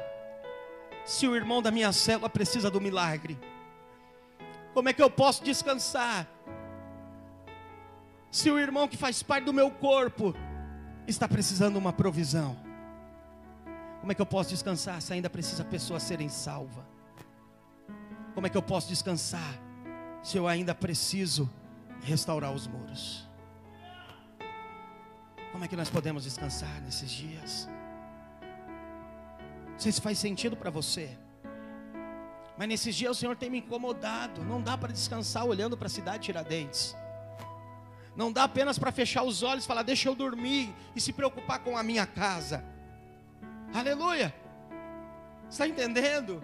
A: se o irmão da minha célula precisa do milagre? Como é que eu posso descansar se o irmão que faz parte do meu corpo está precisando de uma provisão? Como é que eu posso descansar se ainda precisa pessoas serem salvas? Como é que eu posso descansar se eu ainda preciso restaurar os muros? Como é que nós podemos descansar nesses dias? Não sei se faz sentido para você. Mas nesses dias o Senhor tem me incomodado. Não dá para descansar olhando para a cidade de Tiradentes. Não dá apenas para fechar os olhos e falar, deixa eu dormir e se preocupar com a minha casa. Aleluia. Está entendendo?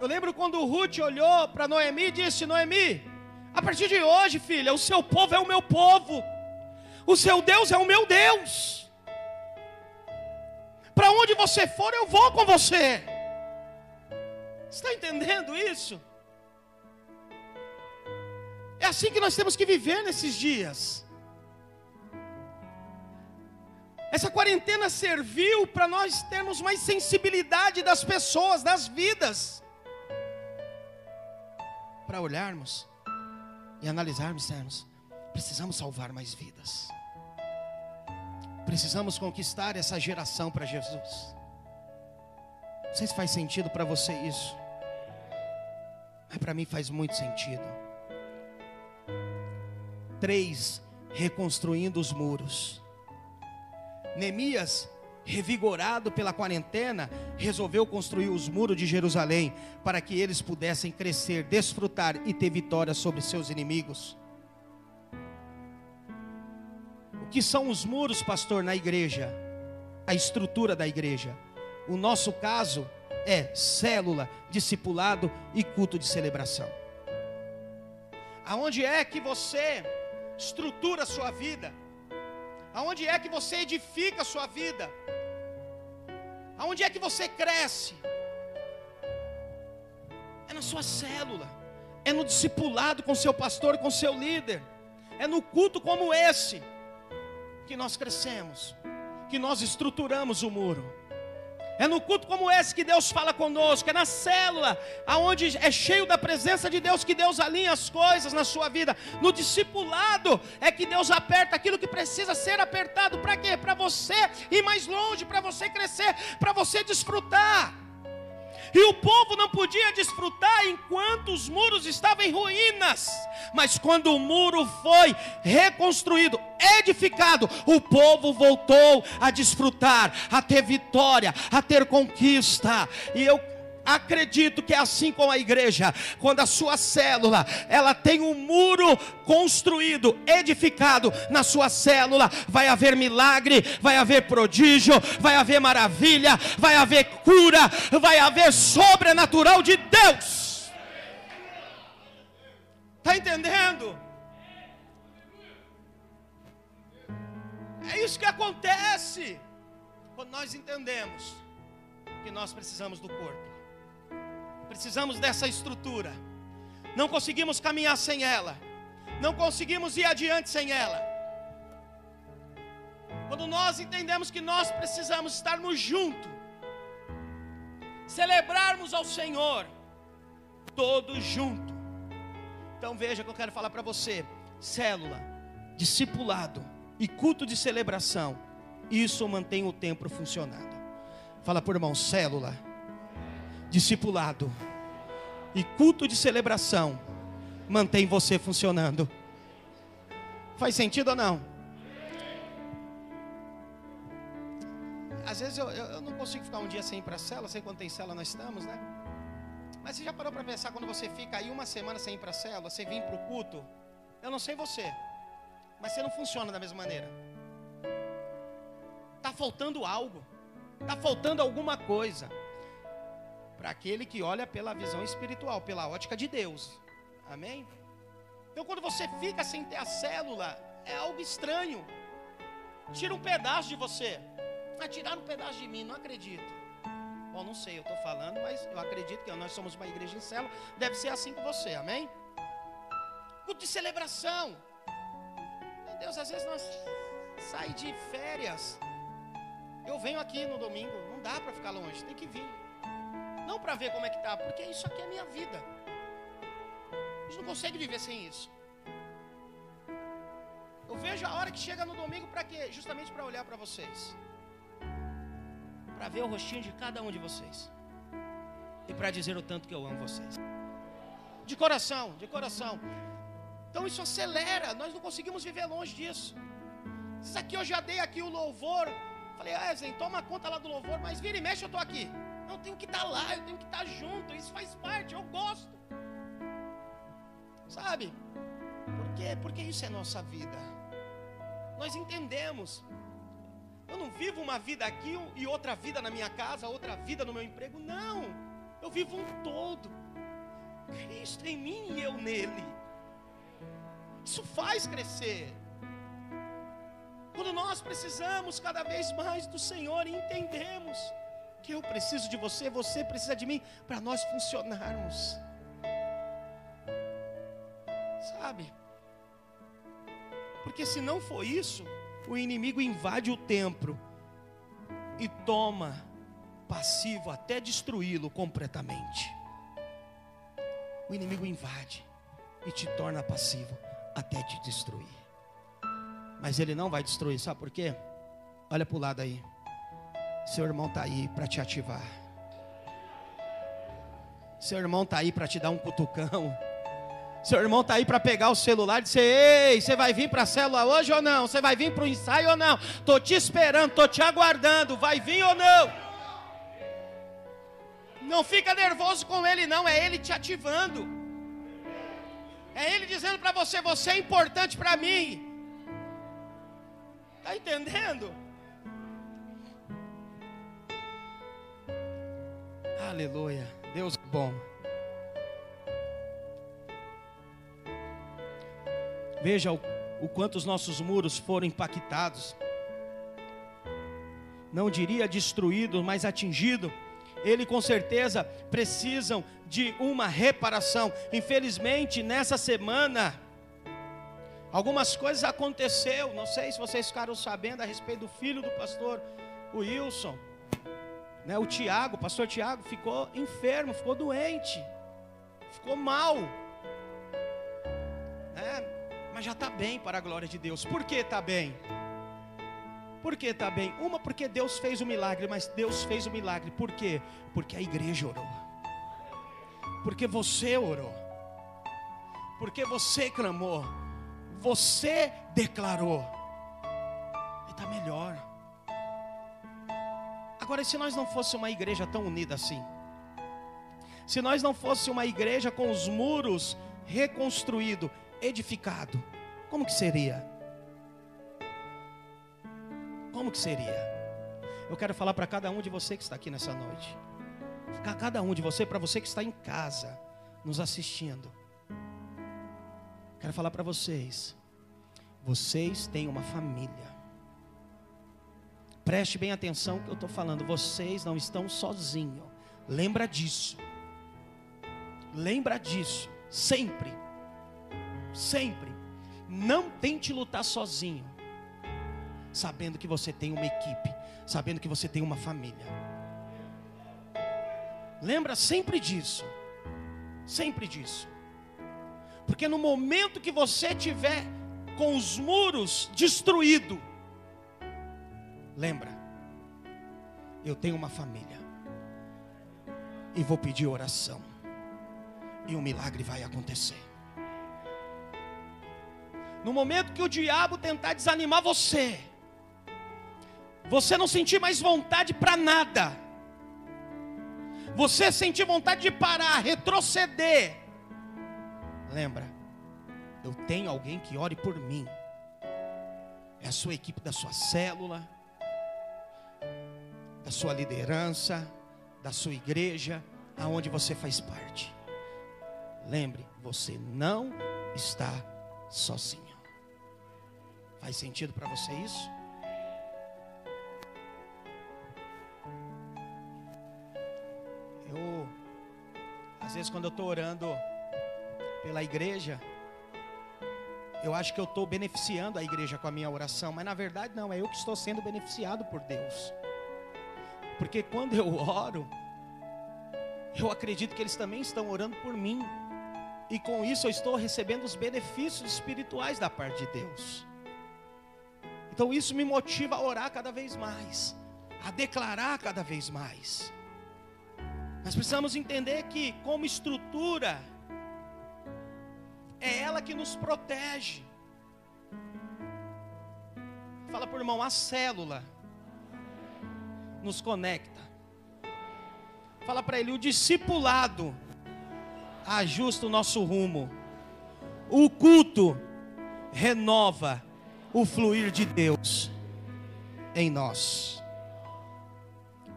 A: Eu lembro quando Ruth olhou para Noemi e disse: Noemi, a partir de hoje, filha, o seu povo é o meu povo, o seu Deus é o meu Deus. Para onde você for, eu vou com você. Está entendendo isso? É assim que nós temos que viver nesses dias. Essa quarentena serviu para nós termos mais sensibilidade das pessoas, das vidas. Para olharmos e analisarmos, precisamos salvar mais vidas. Precisamos conquistar essa geração para Jesus. Não sei se faz sentido para você isso. Mas para mim faz muito sentido. Três, reconstruindo os muros. Neemias, revigorado pela quarentena, resolveu construir os muros de Jerusalém para que eles pudessem crescer, desfrutar e ter vitória sobre seus inimigos. O que são os muros, pastor, na igreja? A estrutura da igreja. O nosso caso é célula, discipulado e culto de celebração. Aonde é que você estrutura a sua vida? Aonde é que você edifica a sua vida? Aonde é que você cresce? É na sua célula, é no discipulado com seu pastor, com seu líder, é no culto como esse que nós crescemos, que nós estruturamos o muro. É no culto como esse que Deus fala conosco, é na célula, aonde é cheio da presença de Deus que Deus alinha as coisas na sua vida. No discipulado é que Deus aperta aquilo que precisa ser apertado. Para quê? Para você ir mais longe, para você crescer, para você desfrutar. E o povo não podia desfrutar enquanto os muros estavam em ruínas. Mas quando o muro foi reconstruído, edificado, o povo voltou a desfrutar, a ter vitória, a ter conquista. E eu Acredito que é assim com a igreja, quando a sua célula, ela tem um muro construído, edificado na sua célula, vai haver milagre, vai haver prodígio, vai haver maravilha, vai haver cura, vai haver sobrenatural de Deus. Está entendendo? É isso que acontece quando nós entendemos que nós precisamos do corpo. Precisamos dessa estrutura. Não conseguimos caminhar sem ela. Não conseguimos ir adiante sem ela. Quando nós entendemos que nós precisamos estarmos juntos, celebrarmos ao Senhor, todos juntos. Então veja que eu quero falar para você: célula, discipulado e culto de celebração, isso mantém o templo funcionando. Fala por irmão, célula discipulado e culto de celebração mantém você funcionando. Faz sentido ou não? Às vezes eu, eu, eu não consigo ficar um dia sem ir para a cela, sei quanto tem cela nós estamos, né? Mas você já parou para pensar quando você fica aí uma semana sem ir para a cela, você vem para o culto? Eu não sei você, mas você não funciona da mesma maneira. Está faltando algo, está faltando alguma coisa para aquele que olha pela visão espiritual, pela ótica de Deus. Amém? Então, quando você fica sem ter a célula, é algo estranho. Tira um pedaço de você. Ah, tirar um pedaço de mim, não acredito. Bom, não sei, eu estou falando, mas eu acredito que nós somos uma igreja em célula. Deve ser assim com você, amém? Culto de celebração. Meu Deus, às vezes nós saímos de férias. Eu venho aqui no domingo, não dá para ficar longe, tem que vir. Não para ver como é que tá, porque isso aqui é minha vida. A gente não consegue viver sem isso. Eu vejo a hora que chega no domingo para quê? Justamente para olhar para vocês. Para ver o rostinho de cada um de vocês. E para dizer o tanto que eu amo vocês. De coração, de coração. Então isso acelera, nós não conseguimos viver longe disso. Isso aqui eu já dei aqui o louvor. Falei, ah, Zen, toma conta lá do louvor, mas vira e mexe, eu estou aqui. Eu tenho que estar lá, eu tenho que estar junto. Isso faz parte, eu gosto. Sabe? Por quê? Porque isso é nossa vida. Nós entendemos. Eu não vivo uma vida aqui e outra vida na minha casa, outra vida no meu emprego. Não. Eu vivo um todo. Cristo em mim e eu nele. Isso faz crescer. Quando nós precisamos cada vez mais do Senhor e entendemos que eu preciso de você, você precisa de mim, para nós funcionarmos. Sabe? Porque se não for isso, o inimigo invade o templo e toma passivo até destruí-lo completamente. O inimigo invade e te torna passivo até te destruir. Mas ele não vai destruir, sabe por quê? Olha para o lado aí. Seu irmão está aí para te ativar. Seu irmão está aí para te dar um cutucão. Seu irmão está aí para pegar o celular e dizer: Ei, você vai vir para a célula hoje ou não? Você vai vir para o ensaio ou não? Estou te esperando, estou te aguardando. Vai vir ou não? Não fica nervoso com ele, não. É ele te ativando. É ele dizendo para você: Você é importante para mim. Está entendendo? Aleluia. Deus é bom. Veja o, o quanto os nossos muros foram impactados. Não diria destruídos, mas atingidos. Ele com certeza precisam de uma reparação. Infelizmente, nessa semana, algumas coisas aconteceu. Não sei se vocês ficaram sabendo a respeito do filho do pastor Wilson. Né, o Tiago, o pastor Tiago, ficou enfermo, ficou doente, ficou mal. Né, mas já está bem para a glória de Deus. Por que está bem? Por que está bem? Uma, porque Deus fez o milagre, mas Deus fez o milagre. Por quê? Porque a igreja orou. Porque você orou. Porque você clamou. Você declarou. E está melhor. Agora, se nós não fosse uma igreja tão unida assim, se nós não fosse uma igreja com os muros reconstruído, edificado, como que seria? Como que seria? Eu quero falar para cada um de você que está aqui nessa noite. Cada um de você, para você que está em casa, nos assistindo. Quero falar para vocês. Vocês têm uma família. Preste bem atenção que eu estou falando. Vocês não estão sozinhos. Lembra disso. Lembra disso. Sempre. Sempre. Não tente lutar sozinho. Sabendo que você tem uma equipe. Sabendo que você tem uma família. Lembra sempre disso. Sempre disso. Porque no momento que você tiver com os muros destruídos, lembra, eu tenho uma família. E vou pedir oração. E um milagre vai acontecer. No momento que o diabo tentar desanimar você, você não sentir mais vontade para nada, você sentir vontade de parar, retroceder, lembra, eu tenho alguém que ore por mim, é a sua equipe da sua célula, da sua liderança, da sua igreja, aonde você faz parte. Lembre, você não está sozinho. Faz sentido para você isso? Eu, às vezes, quando eu estou orando pela igreja, eu acho que eu estou beneficiando a igreja com a minha oração, mas na verdade não, é eu que estou sendo beneficiado por Deus. Porque quando eu oro, eu acredito que eles também estão orando por mim, e com isso eu estou recebendo os benefícios espirituais da parte de Deus. Então isso me motiva a orar cada vez mais, a declarar cada vez mais. Nós precisamos entender que, como estrutura, é ela que nos protege. Fala por irmão, a célula nos conecta. Fala para ele, o discipulado ajusta o nosso rumo. O culto renova o fluir de Deus em nós.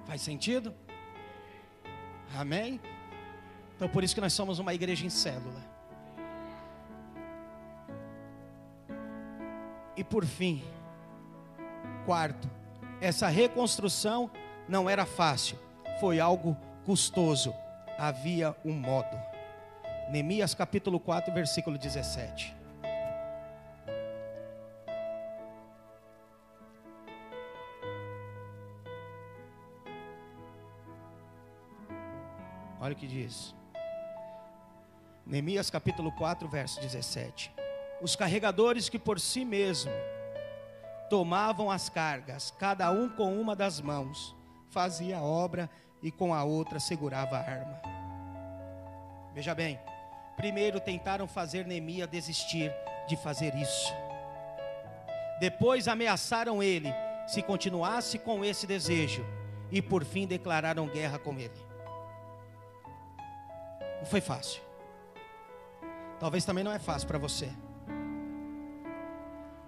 A: Faz sentido? Amém? Então por isso que nós somos uma igreja em célula. E por fim, quarto, essa reconstrução não era fácil, foi algo custoso. Havia um modo. Neemias capítulo 4, versículo 17. Olha o que diz. Neemias capítulo 4, verso 17. Os carregadores que por si mesmo tomavam as cargas, cada um com uma das mãos, fazia a obra e com a outra segurava a arma. Veja bem, primeiro tentaram fazer Neemias desistir de fazer isso. Depois ameaçaram ele se continuasse com esse desejo e por fim declararam guerra com ele. Não foi fácil. Talvez também não é fácil para você.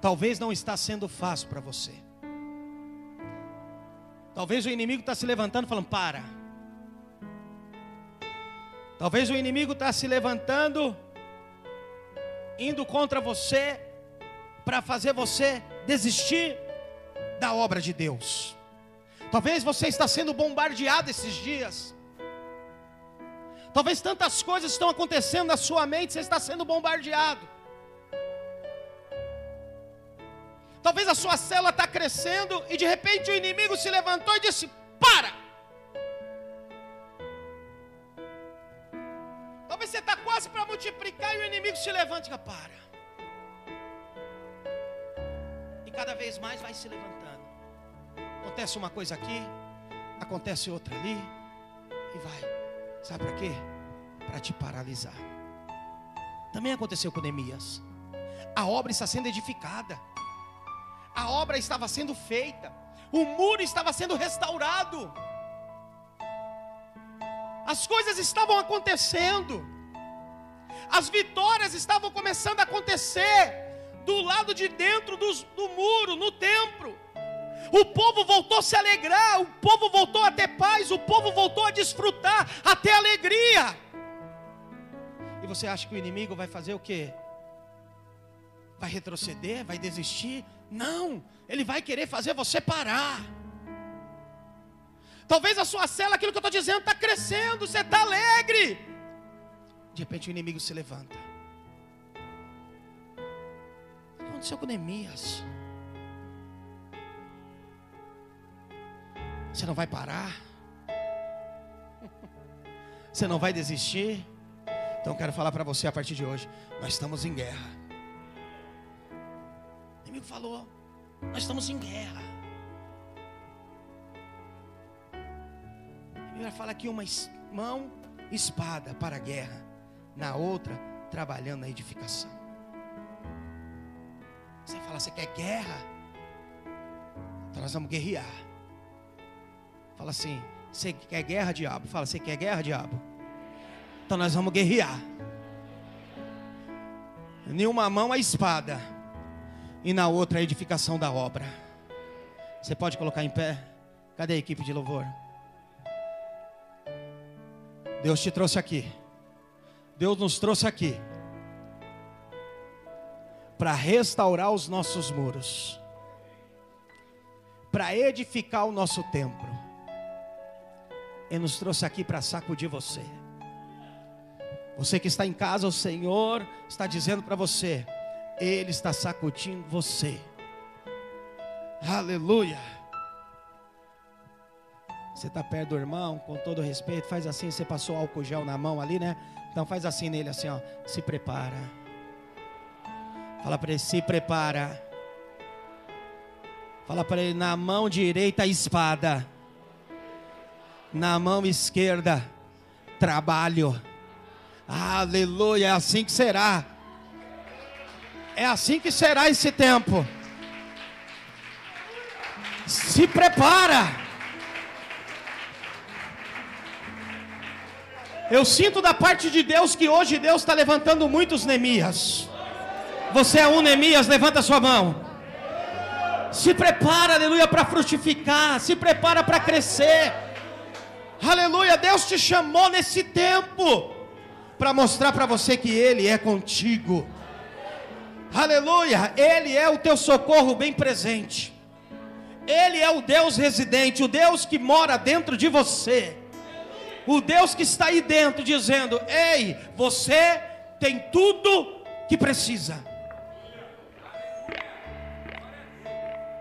A: Talvez não está sendo fácil para você. Talvez o inimigo está se levantando falando: para. Talvez o inimigo está se levantando, indo contra você, para fazer você desistir da obra de Deus. Talvez você está sendo bombardeado esses dias. Talvez tantas coisas estão acontecendo na sua mente, você está sendo bombardeado. Talvez a sua célula está crescendo e de repente o inimigo se levantou e disse: Para! Talvez você está quase para multiplicar e o inimigo se levanta e diga: Para. E cada vez mais vai se levantando. Acontece uma coisa aqui, acontece outra ali, e vai. Sabe para quê? Para te paralisar. Também aconteceu com Neemias. A obra está sendo edificada. A obra estava sendo feita. O muro estava sendo restaurado. As coisas estavam acontecendo. As vitórias estavam começando a acontecer do lado de dentro do, muro, no templo. O povo voltou a se alegrar, o povo voltou a ter paz, o povo voltou a desfrutar, a ter alegria. E você acha que o inimigo vai fazer o quê? Vai retroceder? Vai desistir? Não, ele vai querer fazer você parar. Talvez a sua cela, aquilo que eu estou dizendo, está crescendo, você está alegre. De repente o inimigo se levanta. O que aconteceu com Neemias? Você não vai parar? Você não vai desistir? Então quero falar para você a partir de hoje: nós estamos em guerra. O inimigo falou: nós estamos em guerra. A Bíblia fala aqui uma mão espada para a guerra, na outra trabalhando na edificação. Você fala, você quer guerra? Então nós vamos guerrear. Fala assim: você quer guerra, diabo? Fala, você quer guerra, diabo? Então nós vamos guerrear. Em uma mão a espada, e na outra a edificação da obra. Você pode colocar em pé? Cadê a equipe de louvor? Deus te trouxe aqui. Deus nos trouxe aqui para restaurar os nossos muros, para edificar o nosso templo. Ele nos trouxe aqui para sacudir você. Você que está em casa, o Senhor está dizendo para você: Ele está sacudindo você. Aleluia. Você está perto do irmão, com todo respeito, faz assim. Você passou álcool gel na mão ali, né? Então faz assim nele, assim, ó. Se prepara. Fala para ele: se prepara. Fala para ele: na mão direita a espada na mão esquerda, trabalho. Aleluia, é assim que será. É assim que será esse tempo. Se prepara. Eu sinto da parte de Deus que hoje Deus está levantando muitos Neemias. Você é um Neemias, levanta sua mão. Se prepara, aleluia, para frutificar. Se prepara para crescer. Aleluia, Deus te chamou nesse tempo para mostrar para você que Ele é contigo. Aleluia, Ele é o teu socorro bem presente. Ele é o Deus residente, o Deus que mora dentro de você. O Deus que está aí dentro dizendo: Ei, você tem tudo que precisa.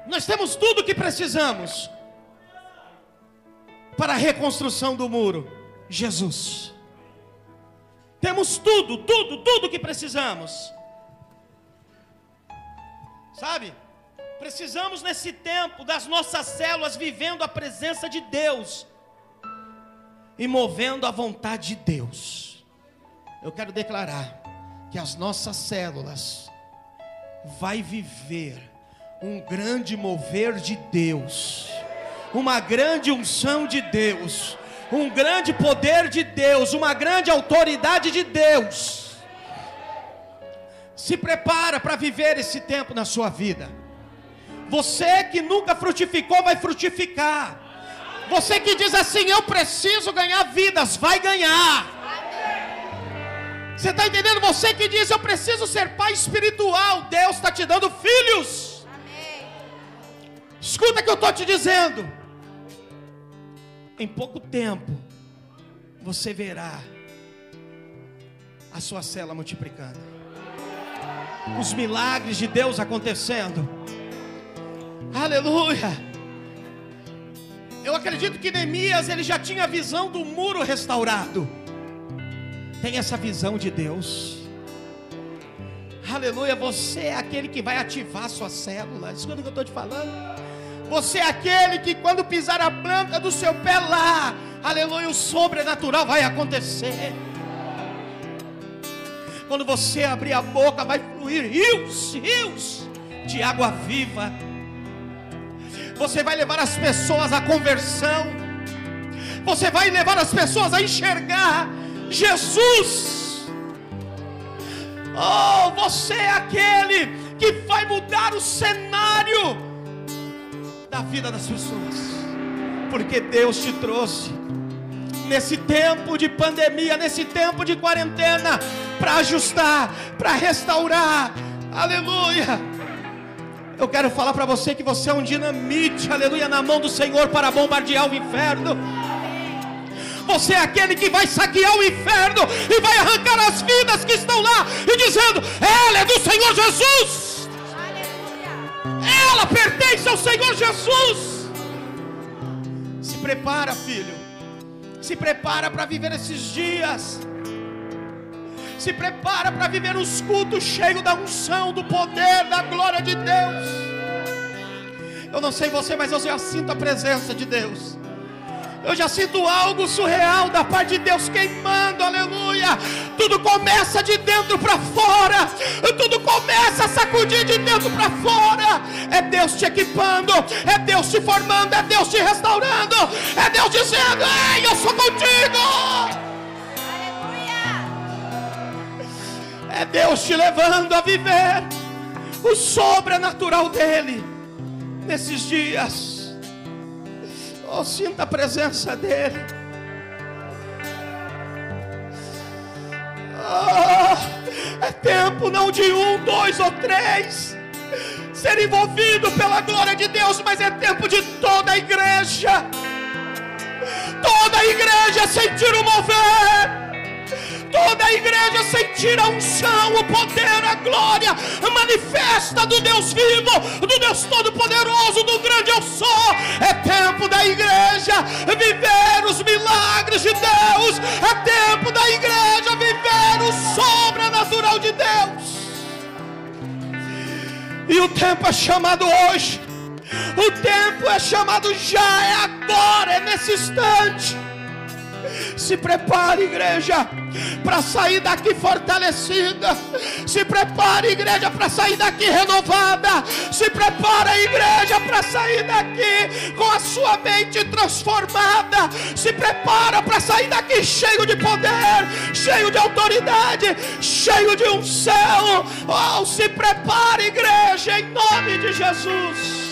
A: Nós temos tudo que precisamos para a reconstrução do muro? Jesus. Temos tudo, tudo, tudo que precisamos. Sabe? Precisamos nesse tempo das nossas células vivendo a presença de Deus e movendo a vontade de Deus. Eu quero declarar que as nossas células vai viver um grande mover de Deus uma grande unção de Deus, um grande poder de Deus, uma grande autoridade de Deus. Se prepara para viver esse tempo na sua vida. Você que nunca frutificou, vai frutificar. Você que diz assim: Eu preciso ganhar vidas, vai ganhar. Você está entendendo? Você que diz eu preciso ser pai espiritual, Deus está te dando filhos. Escuta o que eu estou te dizendo. Em pouco tempo, você verá a sua cela multiplicando, os milagres de Deus acontecendo. Aleluia. Eu acredito que Neemias ele já tinha a visão do muro restaurado. Tem essa visão de Deus. Aleluia, você é aquele que vai ativar sua célula. Escuta o que eu estou te falando. Você é aquele que quando pisar a planta do seu pé lá, aleluia, o sobrenatural vai acontecer. Quando você abrir a boca, vai fluir rios, rios de água viva. Você vai levar as pessoas à conversão. Você vai levar as pessoas a enxergar Jesus. Oh, você é aquele que vai mudar o cenário da vida das pessoas, porque Deus te trouxe nesse tempo de pandemia, nesse tempo de quarentena, para ajustar, para restaurar, aleluia. Eu quero falar para você que você é um dinamite, aleluia, na mão do Senhor para bombardear o inferno. Você é aquele que vai saquear o inferno e vai arrancar as vidas que estão lá e dizendo: Ela é do Senhor Jesus. Ela pertence ao Senhor Jesus. Se prepara, filho. Se prepara para viver esses dias. Se prepara para viver os cultos cheios da unção, do poder, da glória de Deus. Eu não sei você, mas eu já sinto a presença de Deus. Eu já sinto algo surreal da parte de Deus queimando, aleluia. Tudo começa de dentro para fora, tudo começa a sacudir de dentro para fora. É Deus te equipando, é Deus te formando, é Deus te restaurando, é Deus dizendo: Ei, eu sou contigo. É Deus te levando a viver o sobrenatural dEle nesses dias. Oh, sinta a presença dEle. Oh, é tempo não de um, dois ou três ser envolvido pela glória de Deus, mas é tempo de toda a igreja. Toda a igreja sentir o mover toda a igreja sentir a unção, o poder, a glória manifesta do Deus vivo, do Deus Todo-Poderoso, do grande eu sou. É tempo da igreja viver os milagres de Deus, é tempo da igreja viver o sobrenatural de Deus. E o tempo é chamado hoje. O tempo é chamado já, é agora, é nesse instante. Se prepare, igreja para sair daqui fortalecida. Se prepare, igreja, para sair daqui renovada. Se prepara, igreja, para sair daqui com a sua mente transformada. Se prepara para sair daqui cheio de poder, cheio de autoridade, cheio de um céu. Oh, se prepare, igreja, em nome de Jesus.